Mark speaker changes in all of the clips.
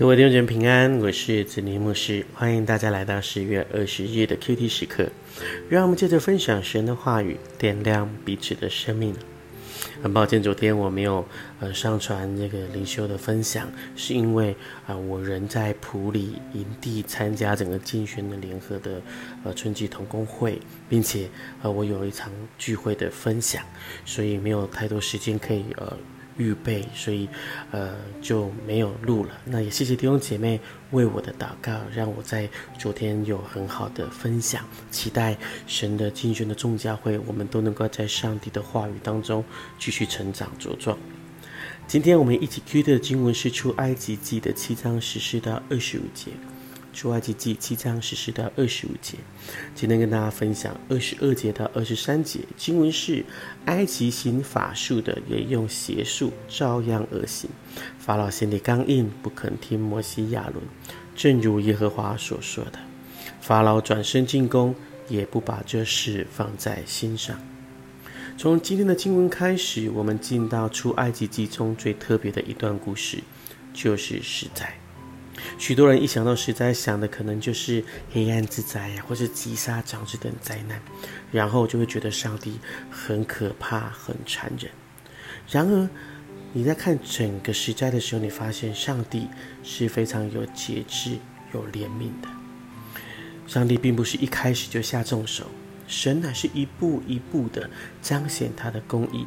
Speaker 1: 各位弟兄姐妹平安，我是子尼牧师，欢迎大家来到十月二十日的 QT 时刻。让我们接着分享神的话语，点亮彼此的生命。很抱歉，昨天我没有呃上传这个灵修的分享，是因为啊我人在普里营地参加整个竞选的联合的呃春季同工会，并且呃我有一场聚会的分享，所以没有太多时间可以呃。预备，所以，呃，就没有录了。那也谢谢弟兄姐妹为我的祷告，让我在昨天有很好的分享。期待神的精选的众教会，我们都能够在上帝的话语当中继续成长茁壮。今天我们一起 Q 的经文是出埃及记的七章十四到二十五节。出埃及记七章十四到二十五节，今天跟大家分享二十二节到二十三节经文是：埃及行法术的也用邪术照样而行。法老心里刚硬，不肯听摩西亚伦，正如耶和华所说的。法老转身进攻，也不把这事放在心上。从今天的经文开始，我们进到出埃及记中最特别的一段故事，就是实在。许多人一想到实在，想的可能就是黑暗之灾呀，或是击杀长子等灾难，然后就会觉得上帝很可怕、很残忍。然而，你在看整个实在的时候，你发现上帝是非常有节制、有怜悯的。上帝并不是一开始就下重手，神乃是一步一步的彰显他的公义。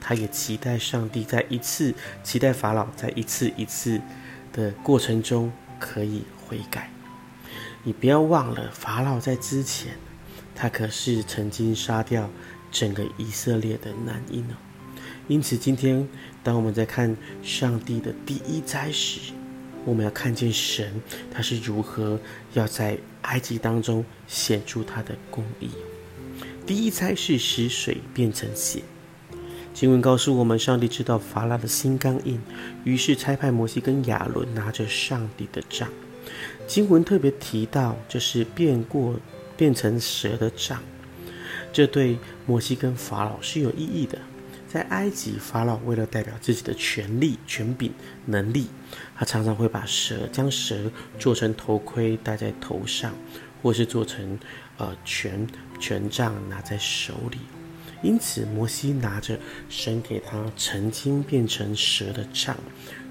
Speaker 1: 他也期待上帝在一次，期待法老在一次一次的过程中。可以悔改，你不要忘了，法老在之前，他可是曾经杀掉整个以色列的男婴哦。因此，今天当我们在看上帝的第一灾时，我们要看见神他是如何要在埃及当中显出他的公义。第一灾是使水变成血。经文告诉我们，上帝知道法老的心刚硬，于是差派摩西跟亚伦拿着上帝的杖。经文特别提到，就是变过变成蛇的杖，这对摩西跟法老是有意义的。在埃及，法老为了代表自己的权力、权柄、能力，他常常会把蛇将蛇做成头盔戴在头上，或是做成呃权权杖拿在手里。因此，摩西拿着神给他曾经变成蛇的杖，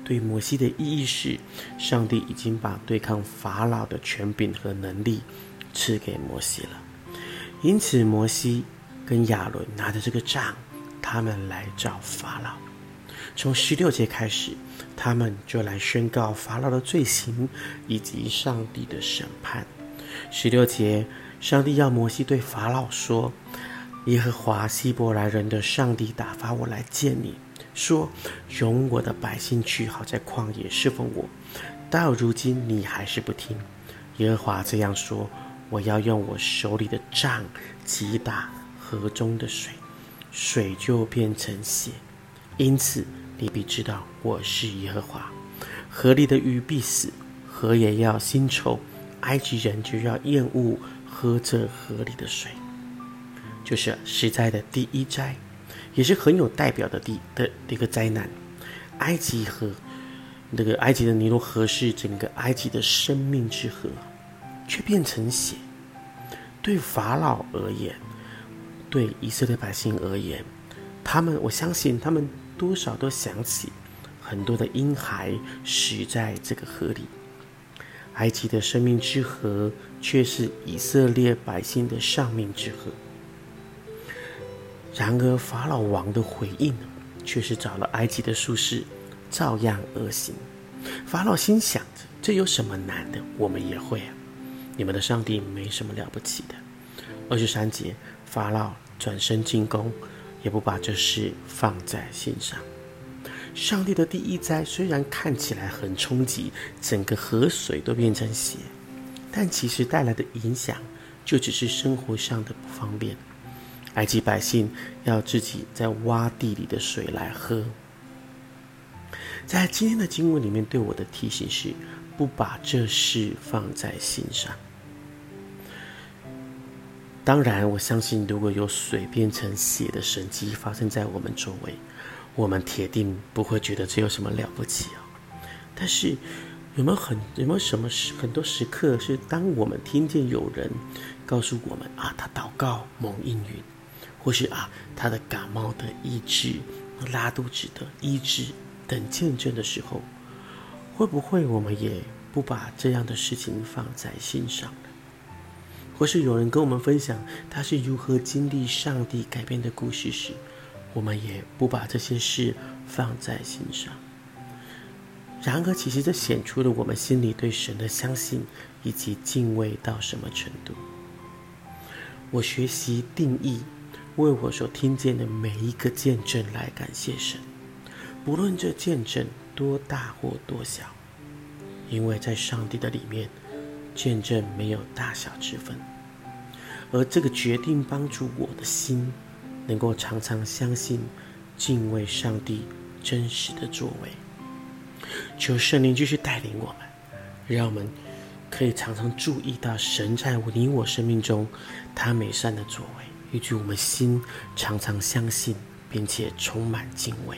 Speaker 1: 对摩西的意义是，上帝已经把对抗法老的权柄和能力赐给摩西了。因此，摩西跟亚伦拿着这个杖，他们来找法老。从十六节开始，他们就来宣告法老的罪行以及上帝的审判。十六节，上帝要摩西对法老说。耶和华希伯来人的上帝打发我来见你，说：容我的百姓去，好在旷野侍奉我。到如今你还是不听。耶和华这样说：我要用我手里的杖击打河中的水，水就变成血。因此你必知道我是耶和华。河里的鱼必死，河也要腥臭，埃及人就要厌恶喝这河里的水。就是十灾的第一灾，也是很有代表的第的一个灾难。埃及河，那个埃及的尼罗河是整个埃及的生命之河，却变成血。对法老而言，对以色列百姓而言，他们我相信他们多少都想起很多的婴孩死在这个河里。埃及的生命之河，却是以色列百姓的丧命之河。然而，法老王的回应却是找了埃及的术士，照样恶行。法老心想着：这有什么难的？我们也会啊！你们的上帝没什么了不起的。二十三节，法老转身进攻，也不把这事放在心上。上帝的第一灾虽然看起来很冲击，整个河水都变成血，但其实带来的影响就只是生活上的不方便。埃及百姓要自己在挖地里的水来喝。在今天的经文里面，对我的提醒是：不把这事放在心上。当然，我相信如果有水变成血的神迹发生在我们周围，我们铁定不会觉得这有什么了不起哦。但是，有没有很有没有什么时很多时刻是当我们听见有人告诉我们啊，他祷告蒙应允，或是啊他的感冒的医治、拉肚子的医治等见证的时候，会不会我们也不把这样的事情放在心上呢？或是有人跟我们分享他是如何经历上帝改变的故事时，我们也不把这些事放在心上？然而，其实这显出了我们心里对神的相信以及敬畏到什么程度。我学习定义，为我所听见的每一个见证来感谢神，不论这见证多大或多小，因为在上帝的里面，见证没有大小之分。而这个决定帮助我的心，能够常常相信、敬畏上帝真实的作为。求圣灵继续带领我们，让我们可以常常注意到神在你我生命中他美善的作为，一句我们心常常相信并且充满敬畏。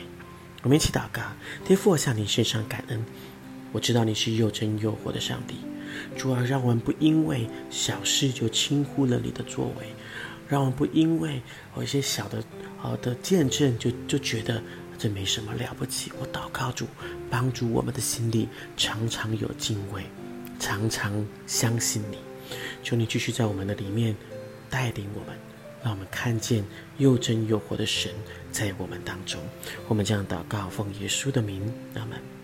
Speaker 1: 我们一起祷告，天父，我向你献上感恩。我知道你是又真又活的上帝，主啊，让我们不因为小事就轻忽了你的作为，让我们不因为有一些小的好的见证就就觉得。这没什么了不起。我祷告主，帮助我们的心里常常有敬畏，常常相信你。求你继续在我们的里面带领我们，让我们看见又真又活的神在我们当中。我们将祷告奉耶稣的名，阿门。